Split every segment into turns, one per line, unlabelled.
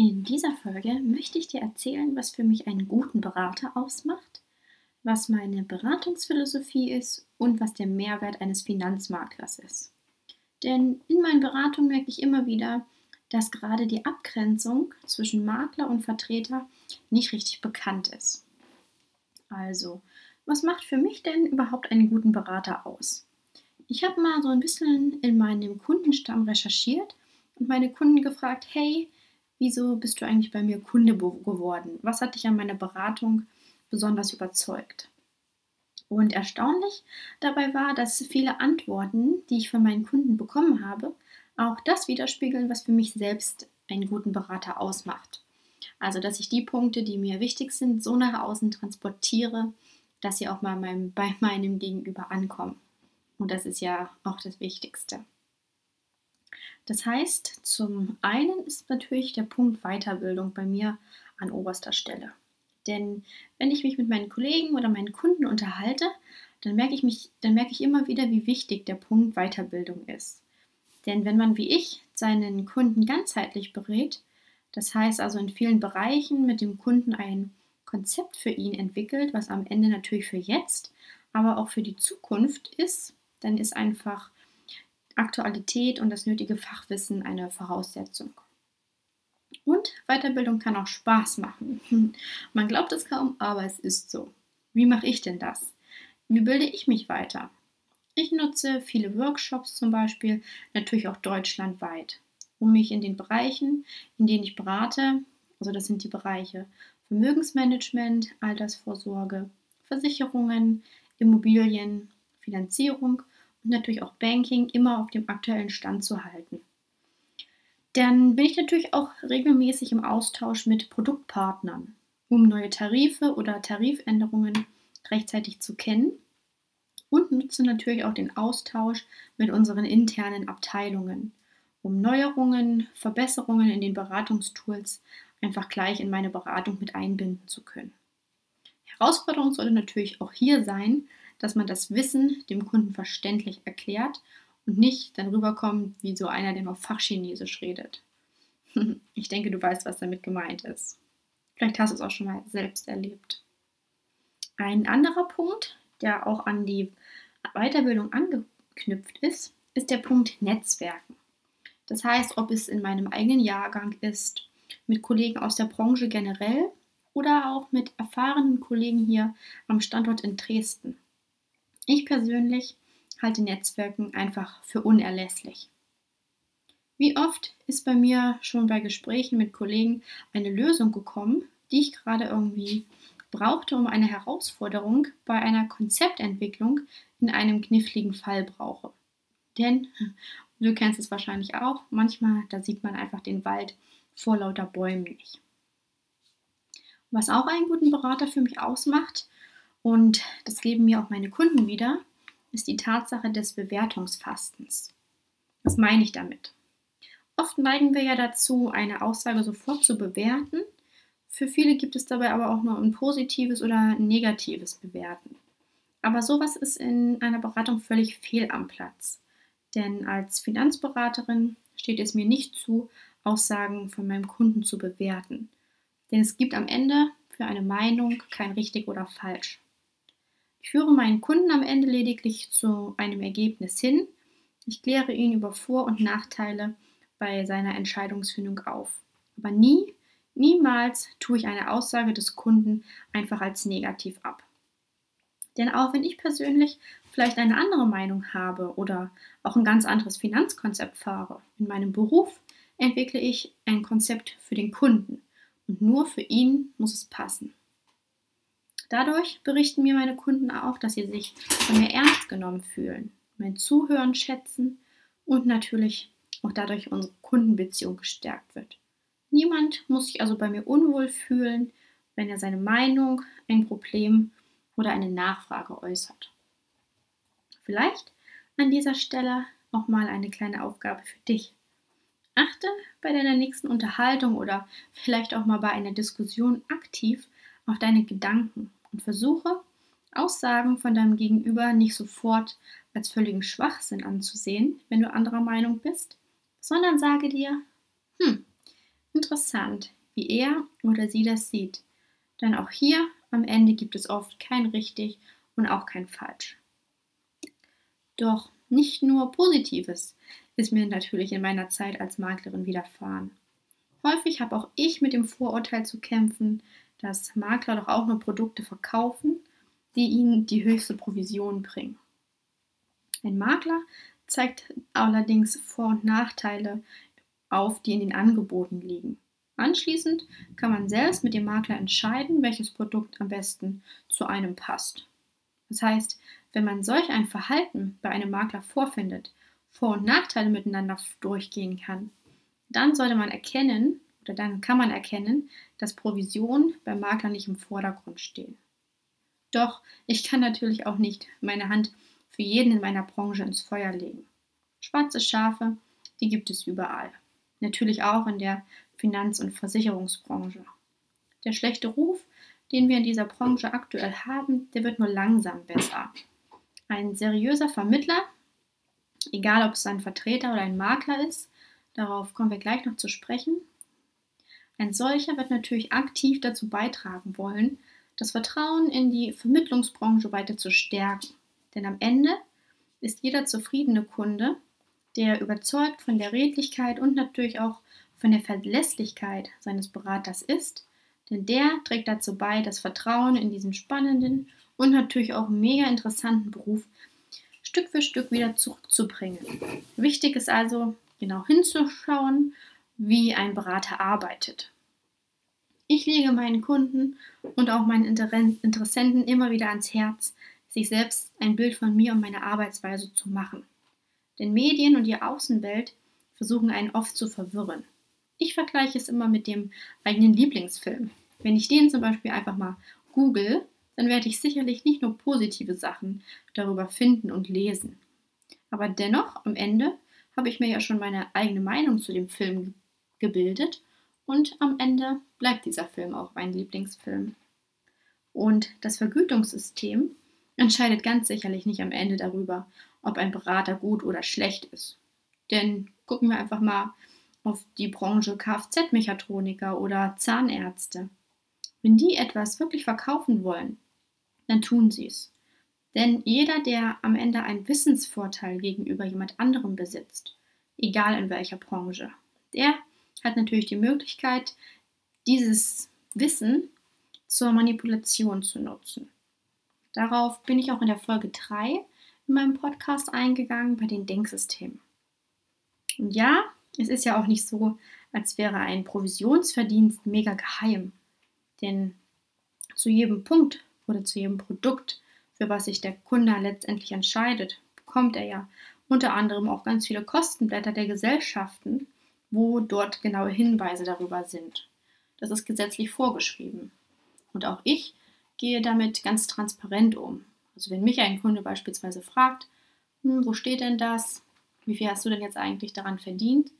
In dieser Folge möchte ich dir erzählen, was für mich einen guten Berater ausmacht, was meine Beratungsphilosophie ist und was der Mehrwert eines Finanzmaklers ist. Denn in meinen Beratungen merke ich immer wieder, dass gerade die Abgrenzung zwischen Makler und Vertreter nicht richtig bekannt ist. Also, was macht für mich denn überhaupt einen guten Berater aus? Ich habe mal so ein bisschen in meinem Kundenstamm recherchiert und meine Kunden gefragt, hey, wieso bist du eigentlich bei mir Kunde geworden? Was hat dich an meiner Beratung besonders überzeugt? Und erstaunlich dabei war, dass viele Antworten, die ich von meinen Kunden bekommen habe, auch das widerspiegeln, was für mich selbst einen guten Berater ausmacht. Also, dass ich die Punkte, die mir wichtig sind, so nach außen transportiere, dass sie auch mal meinem, bei meinem Gegenüber ankommen. Und das ist ja auch das Wichtigste. Das heißt, zum einen ist natürlich der Punkt Weiterbildung bei mir an oberster Stelle. Denn wenn ich mich mit meinen Kollegen oder meinen Kunden unterhalte, dann merke ich, mich, dann merke ich immer wieder, wie wichtig der Punkt Weiterbildung ist. Denn wenn man wie ich seinen Kunden ganzheitlich berät, das heißt also in vielen Bereichen mit dem Kunden ein Konzept für ihn entwickelt, was am Ende natürlich für jetzt, aber auch für die Zukunft ist, dann ist einfach Aktualität und das nötige Fachwissen eine Voraussetzung. Und Weiterbildung kann auch Spaß machen. Man glaubt es kaum, aber es ist so. Wie mache ich denn das? Wie bilde ich mich weiter? Ich nutze viele Workshops zum Beispiel, natürlich auch deutschlandweit, um mich in den Bereichen, in denen ich berate, also das sind die Bereiche Vermögensmanagement, Altersvorsorge, Versicherungen, Immobilien, Finanzierung und natürlich auch Banking immer auf dem aktuellen Stand zu halten. Dann bin ich natürlich auch regelmäßig im Austausch mit Produktpartnern, um neue Tarife oder Tarifänderungen rechtzeitig zu kennen und nutze natürlich auch den Austausch mit unseren internen Abteilungen, um Neuerungen, Verbesserungen in den Beratungstools einfach gleich in meine Beratung mit einbinden zu können. Herausforderung sollte natürlich auch hier sein, dass man das Wissen dem Kunden verständlich erklärt und nicht dann rüberkommt wie so einer, der nur Fachchinesisch redet. Ich denke, du weißt, was damit gemeint ist. Vielleicht hast du es auch schon mal selbst erlebt. Ein anderer Punkt, der auch an die Weiterbildung angeknüpft ist, ist der Punkt Netzwerken. Das heißt, ob es in meinem eigenen Jahrgang ist, mit Kollegen aus der Branche generell oder auch mit erfahrenen Kollegen hier am Standort in Dresden. Ich persönlich halte Netzwerken einfach für unerlässlich. Wie oft ist bei mir schon bei Gesprächen mit Kollegen eine Lösung gekommen, die ich gerade irgendwie brauchte, um eine Herausforderung bei einer Konzeptentwicklung in einem kniffligen Fall brauche. Denn, du kennst es wahrscheinlich auch, manchmal, da sieht man einfach den Wald vor lauter Bäumen nicht. Was auch einen guten Berater für mich ausmacht, und das geben mir auch meine Kunden wieder, ist die Tatsache des Bewertungsfastens. Was meine ich damit? Oft neigen wir ja dazu, eine Aussage sofort zu bewerten. Für viele gibt es dabei aber auch nur ein positives oder ein negatives Bewerten. Aber sowas ist in einer Beratung völlig fehl am Platz. Denn als Finanzberaterin steht es mir nicht zu, Aussagen von meinem Kunden zu bewerten. Denn es gibt am Ende für eine Meinung kein richtig oder falsch. Ich führe meinen Kunden am Ende lediglich zu einem Ergebnis hin. Ich kläre ihn über Vor- und Nachteile bei seiner Entscheidungsfindung auf. Aber nie, niemals tue ich eine Aussage des Kunden einfach als negativ ab. Denn auch wenn ich persönlich vielleicht eine andere Meinung habe oder auch ein ganz anderes Finanzkonzept fahre, in meinem Beruf entwickle ich ein Konzept für den Kunden und nur für ihn muss es passen. Dadurch berichten mir meine Kunden auch, dass sie sich von mir ernst genommen fühlen, mein Zuhören schätzen und natürlich auch dadurch unsere Kundenbeziehung gestärkt wird. Niemand muss sich also bei mir unwohl fühlen, wenn er seine Meinung, ein Problem oder eine Nachfrage äußert. Vielleicht an dieser Stelle auch mal eine kleine Aufgabe für dich. Achte bei deiner nächsten Unterhaltung oder vielleicht auch mal bei einer Diskussion aktiv auf deine Gedanken und versuche, Aussagen von deinem Gegenüber nicht sofort als völligen Schwachsinn anzusehen, wenn du anderer Meinung bist, sondern sage dir, hm, interessant, wie er oder sie das sieht. Denn auch hier am Ende gibt es oft kein richtig und auch kein falsch. Doch nicht nur Positives ist mir natürlich in meiner Zeit als Maklerin widerfahren. Häufig habe auch ich mit dem Vorurteil zu kämpfen, dass Makler doch auch nur Produkte verkaufen, die ihnen die höchste Provision bringen. Ein Makler zeigt allerdings Vor- und Nachteile auf, die in den Angeboten liegen. Anschließend kann man selbst mit dem Makler entscheiden, welches Produkt am besten zu einem passt. Das heißt, wenn man solch ein Verhalten bei einem Makler vorfindet, Vor- und Nachteile miteinander durchgehen kann, dann sollte man erkennen, oder dann kann man erkennen, dass Provisionen beim Makler nicht im Vordergrund stehen. Doch ich kann natürlich auch nicht meine Hand für jeden in meiner Branche ins Feuer legen. Schwarze Schafe, die gibt es überall. Natürlich auch in der Finanz- und Versicherungsbranche. Der schlechte Ruf, den wir in dieser Branche aktuell haben, der wird nur langsam besser. Ein seriöser Vermittler, egal ob es ein Vertreter oder ein Makler ist, darauf kommen wir gleich noch zu sprechen, ein solcher wird natürlich aktiv dazu beitragen wollen, das Vertrauen in die Vermittlungsbranche weiter zu stärken. Denn am Ende ist jeder zufriedene Kunde, der überzeugt von der Redlichkeit und natürlich auch von der Verlässlichkeit seines Beraters ist, denn der trägt dazu bei, das Vertrauen in diesen spannenden und natürlich auch mega interessanten Beruf Stück für Stück wieder zurückzubringen. Wichtig ist also, genau hinzuschauen, wie ein Berater arbeitet. Ich lege meinen Kunden und auch meinen Interessenten immer wieder ans Herz, sich selbst ein Bild von mir und meiner Arbeitsweise zu machen. Denn Medien und die Außenwelt versuchen einen oft zu verwirren. Ich vergleiche es immer mit dem eigenen Lieblingsfilm. Wenn ich den zum Beispiel einfach mal google, dann werde ich sicherlich nicht nur positive Sachen darüber finden und lesen. Aber dennoch, am Ende habe ich mir ja schon meine eigene Meinung zu dem Film gebildet und am Ende bleibt dieser Film auch mein Lieblingsfilm. Und das Vergütungssystem entscheidet ganz sicherlich nicht am Ende darüber, ob ein Berater gut oder schlecht ist. Denn gucken wir einfach mal auf die Branche Kfz-Mechatroniker oder Zahnärzte. Wenn die etwas wirklich verkaufen wollen, dann tun sie es. Denn jeder, der am Ende einen Wissensvorteil gegenüber jemand anderem besitzt, egal in welcher Branche, der hat natürlich die Möglichkeit, dieses Wissen zur Manipulation zu nutzen. Darauf bin ich auch in der Folge 3 in meinem Podcast eingegangen bei den Denksystemen. Und ja, es ist ja auch nicht so, als wäre ein Provisionsverdienst mega geheim. Denn zu jedem Punkt oder zu jedem Produkt, für was sich der Kunde letztendlich entscheidet, bekommt er ja unter anderem auch ganz viele Kostenblätter der Gesellschaften, wo dort genaue Hinweise darüber sind. Das ist gesetzlich vorgeschrieben. Und auch ich gehe damit ganz transparent um. Also wenn mich ein Kunde beispielsweise fragt, hm, wo steht denn das? Wie viel hast du denn jetzt eigentlich daran verdient?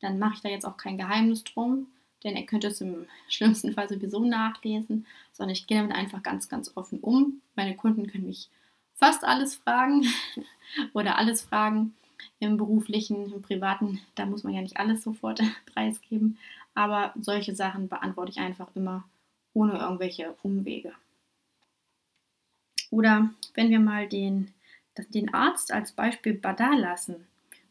Dann mache ich da jetzt auch kein Geheimnis drum, denn er könnte es im schlimmsten Fall sowieso nachlesen, sondern ich gehe damit einfach ganz, ganz offen um. Meine Kunden können mich fast alles fragen oder alles fragen im beruflichen, im privaten, da muss man ja nicht alles sofort preisgeben, aber solche Sachen beantworte ich einfach immer ohne irgendwelche Umwege. Oder wenn wir mal den, den Arzt als Beispiel da lassen.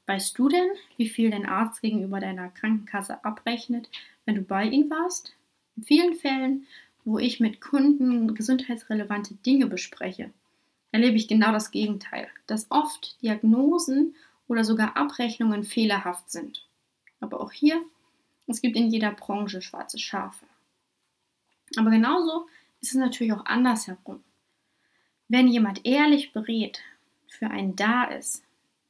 Weißt du denn, wie viel dein Arzt gegenüber deiner Krankenkasse abrechnet, wenn du bei ihm warst? In vielen Fällen, wo ich mit Kunden gesundheitsrelevante Dinge bespreche, erlebe ich genau das Gegenteil, dass oft Diagnosen oder sogar Abrechnungen fehlerhaft sind. Aber auch hier, es gibt in jeder Branche schwarze Schafe. Aber genauso ist es natürlich auch andersherum. Wenn jemand ehrlich berät, für einen da ist,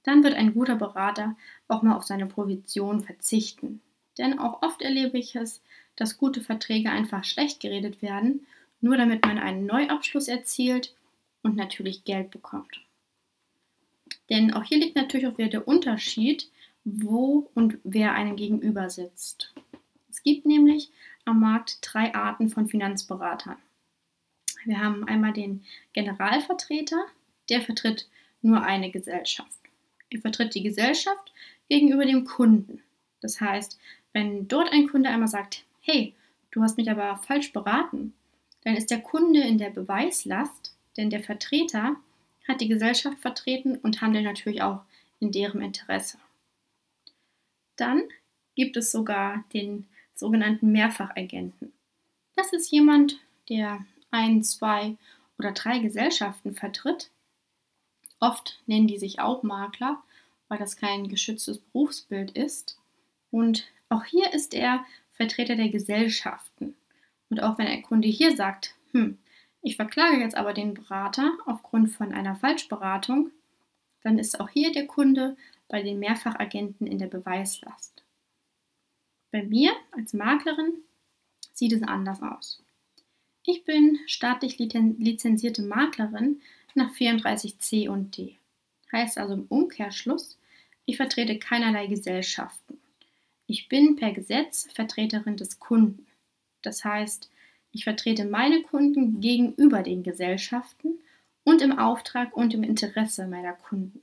dann wird ein guter Berater auch mal auf seine Provision verzichten. Denn auch oft erlebe ich es, dass gute Verträge einfach schlecht geredet werden, nur damit man einen Neuabschluss erzielt und natürlich Geld bekommt. Denn auch hier liegt natürlich auch wieder der Unterschied, wo und wer einem gegenüber sitzt. Es gibt nämlich am Markt drei Arten von Finanzberatern. Wir haben einmal den Generalvertreter, der vertritt nur eine Gesellschaft. Er vertritt die Gesellschaft gegenüber dem Kunden. Das heißt, wenn dort ein Kunde einmal sagt, hey, du hast mich aber falsch beraten, dann ist der Kunde in der Beweislast, denn der Vertreter hat die Gesellschaft vertreten und handelt natürlich auch in deren Interesse. Dann gibt es sogar den sogenannten Mehrfachagenten. Das ist jemand, der ein, zwei oder drei Gesellschaften vertritt. Oft nennen die sich auch Makler, weil das kein geschütztes Berufsbild ist. Und auch hier ist er Vertreter der Gesellschaften. Und auch wenn ein Kunde hier sagt, hm, ich verklage jetzt aber den Berater aufgrund von einer Falschberatung, dann ist auch hier der Kunde bei den Mehrfachagenten in der Beweislast. Bei mir als Maklerin sieht es anders aus. Ich bin staatlich lizenzierte Maklerin nach 34c und d. Heißt also im Umkehrschluss, ich vertrete keinerlei Gesellschaften. Ich bin per Gesetz Vertreterin des Kunden. Das heißt, ich vertrete meine Kunden gegenüber den Gesellschaften und im Auftrag und im Interesse meiner Kunden.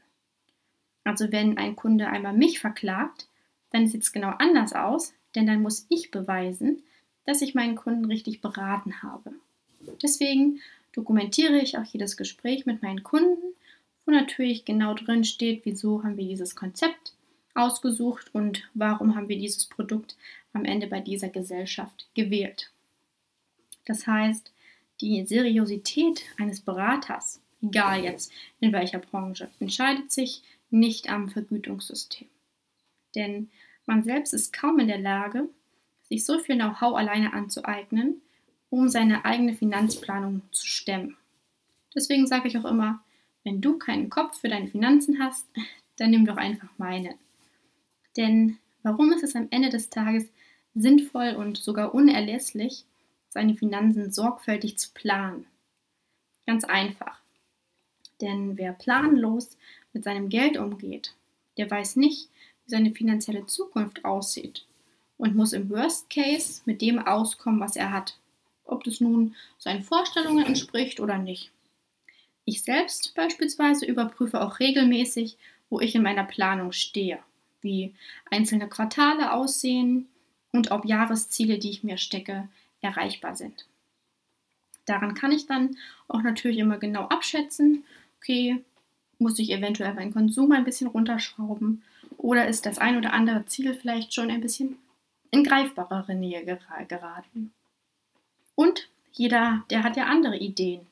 Also wenn ein Kunde einmal mich verklagt, dann sieht es genau anders aus, denn dann muss ich beweisen, dass ich meinen Kunden richtig beraten habe. Deswegen dokumentiere ich auch jedes Gespräch mit meinen Kunden, wo natürlich genau drin steht, wieso haben wir dieses Konzept ausgesucht und warum haben wir dieses Produkt am Ende bei dieser Gesellschaft gewählt. Das heißt, die Seriosität eines Beraters, egal jetzt in welcher Branche, entscheidet sich nicht am Vergütungssystem. Denn man selbst ist kaum in der Lage, sich so viel Know-how alleine anzueignen, um seine eigene Finanzplanung zu stemmen. Deswegen sage ich auch immer, wenn du keinen Kopf für deine Finanzen hast, dann nimm doch einfach meinen. Denn warum ist es am Ende des Tages sinnvoll und sogar unerlässlich, seine Finanzen sorgfältig zu planen. Ganz einfach. Denn wer planlos mit seinem Geld umgeht, der weiß nicht, wie seine finanzielle Zukunft aussieht und muss im Worst Case mit dem auskommen, was er hat. Ob das nun seinen Vorstellungen entspricht oder nicht. Ich selbst beispielsweise überprüfe auch regelmäßig, wo ich in meiner Planung stehe, wie einzelne Quartale aussehen und ob Jahresziele, die ich mir stecke, erreichbar sind. Daran kann ich dann auch natürlich immer genau abschätzen, okay, muss ich eventuell meinen Konsum ein bisschen runterschrauben oder ist das ein oder andere Ziel vielleicht schon ein bisschen in greifbarere Nähe geraten. Und jeder, der hat ja andere Ideen.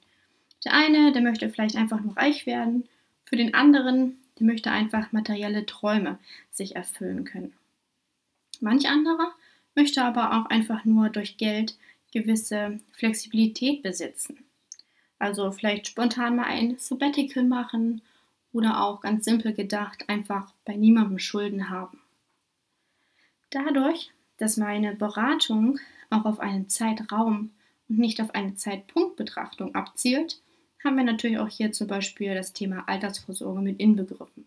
Der eine, der möchte vielleicht einfach nur reich werden, für den anderen, der möchte einfach materielle Träume sich erfüllen können. Manch anderer möchte aber auch einfach nur durch Geld gewisse Flexibilität besitzen. Also vielleicht spontan mal ein Sabbatical machen oder auch ganz simpel gedacht einfach bei niemandem Schulden haben. Dadurch, dass meine Beratung auch auf einen Zeitraum und nicht auf eine Zeitpunktbetrachtung abzielt, haben wir natürlich auch hier zum Beispiel das Thema Altersvorsorge mit inbegriffen.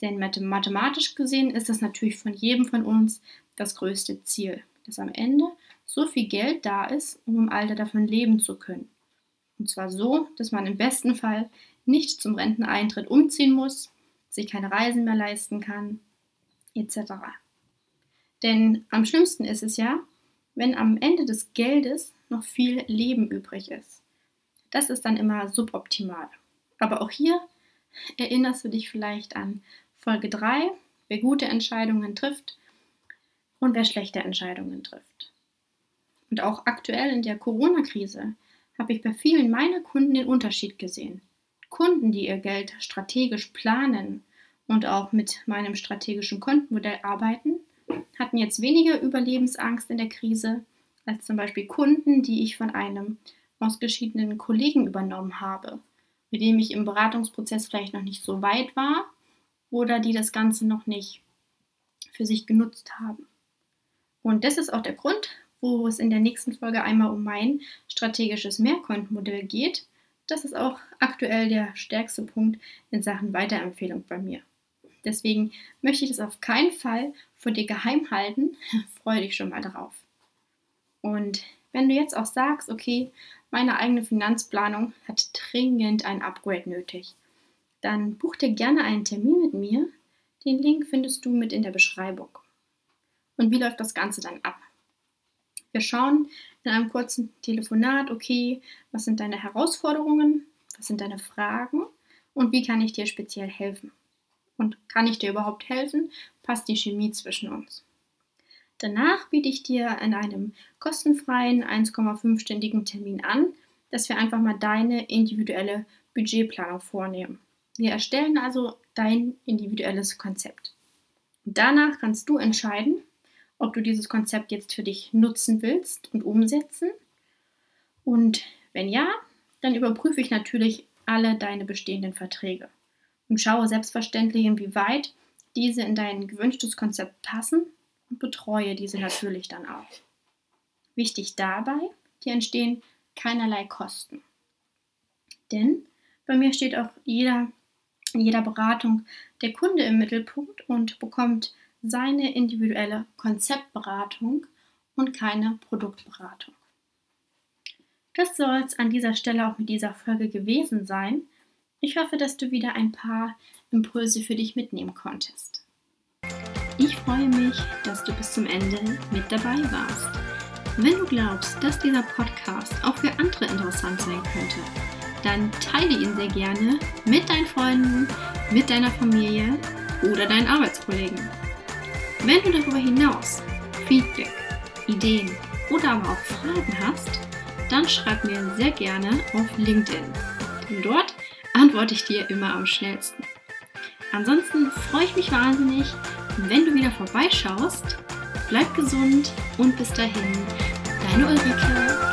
Denn mathematisch gesehen ist das natürlich von jedem von uns das größte Ziel, dass am Ende so viel Geld da ist, um im Alter davon leben zu können. Und zwar so, dass man im besten Fall nicht zum Renteneintritt umziehen muss, sich keine Reisen mehr leisten kann, etc. Denn am schlimmsten ist es ja, wenn am Ende des Geldes noch viel Leben übrig ist. Das ist dann immer suboptimal. Aber auch hier erinnerst du dich vielleicht an Folge 3, wer gute Entscheidungen trifft und wer schlechte Entscheidungen trifft. Und auch aktuell in der Corona-Krise habe ich bei vielen meiner Kunden den Unterschied gesehen. Kunden, die ihr Geld strategisch planen und auch mit meinem strategischen Kontenmodell arbeiten, hatten jetzt weniger Überlebensangst in der Krise als zum Beispiel Kunden, die ich von einem ausgeschiedenen Kollegen übernommen habe, mit dem ich im Beratungsprozess vielleicht noch nicht so weit war oder die das Ganze noch nicht für sich genutzt haben. Und das ist auch der Grund, wo es in der nächsten Folge einmal um mein strategisches Mehrkontenmodell geht. Das ist auch aktuell der stärkste Punkt in Sachen Weiterempfehlung bei mir. Deswegen möchte ich das auf keinen Fall vor dir geheim halten. Freue dich schon mal darauf. Und wenn du jetzt auch sagst, okay, meine eigene Finanzplanung hat dringend ein Upgrade nötig, dann buch dir gerne einen Termin mit mir. Den Link findest du mit in der Beschreibung. Und wie läuft das Ganze dann ab? Wir schauen in einem kurzen Telefonat, okay, was sind deine Herausforderungen, was sind deine Fragen und wie kann ich dir speziell helfen? Und kann ich dir überhaupt helfen? Passt die Chemie zwischen uns? Danach biete ich dir in einem kostenfreien 1,5-stündigen Termin an, dass wir einfach mal deine individuelle Budgetplanung vornehmen. Wir erstellen also dein individuelles Konzept. Danach kannst du entscheiden, ob du dieses Konzept jetzt für dich nutzen willst und umsetzen. Und wenn ja, dann überprüfe ich natürlich alle deine bestehenden Verträge und schaue selbstverständlich, inwieweit diese in dein gewünschtes Konzept passen und betreue diese natürlich dann auch. Wichtig dabei, hier entstehen keinerlei Kosten. Denn bei mir steht auch jeder, in jeder Beratung der Kunde im Mittelpunkt und bekommt seine individuelle Konzeptberatung und keine Produktberatung. Das soll es an dieser Stelle auch mit dieser Folge gewesen sein. Ich hoffe, dass du wieder ein paar Impulse für dich mitnehmen konntest. Ich freue mich, dass du bis zum Ende mit dabei warst. Wenn du glaubst, dass dieser Podcast auch für andere interessant sein könnte, dann teile ihn sehr gerne mit deinen Freunden, mit deiner Familie oder deinen Arbeitskollegen. Wenn du darüber hinaus Feedback, Ideen oder aber auch Fragen hast, dann schreib mir sehr gerne auf LinkedIn. Denn dort antworte ich dir immer am schnellsten. Ansonsten freue ich mich wahnsinnig, wenn du wieder vorbeischaust. Bleib gesund und bis dahin, deine Ulrike.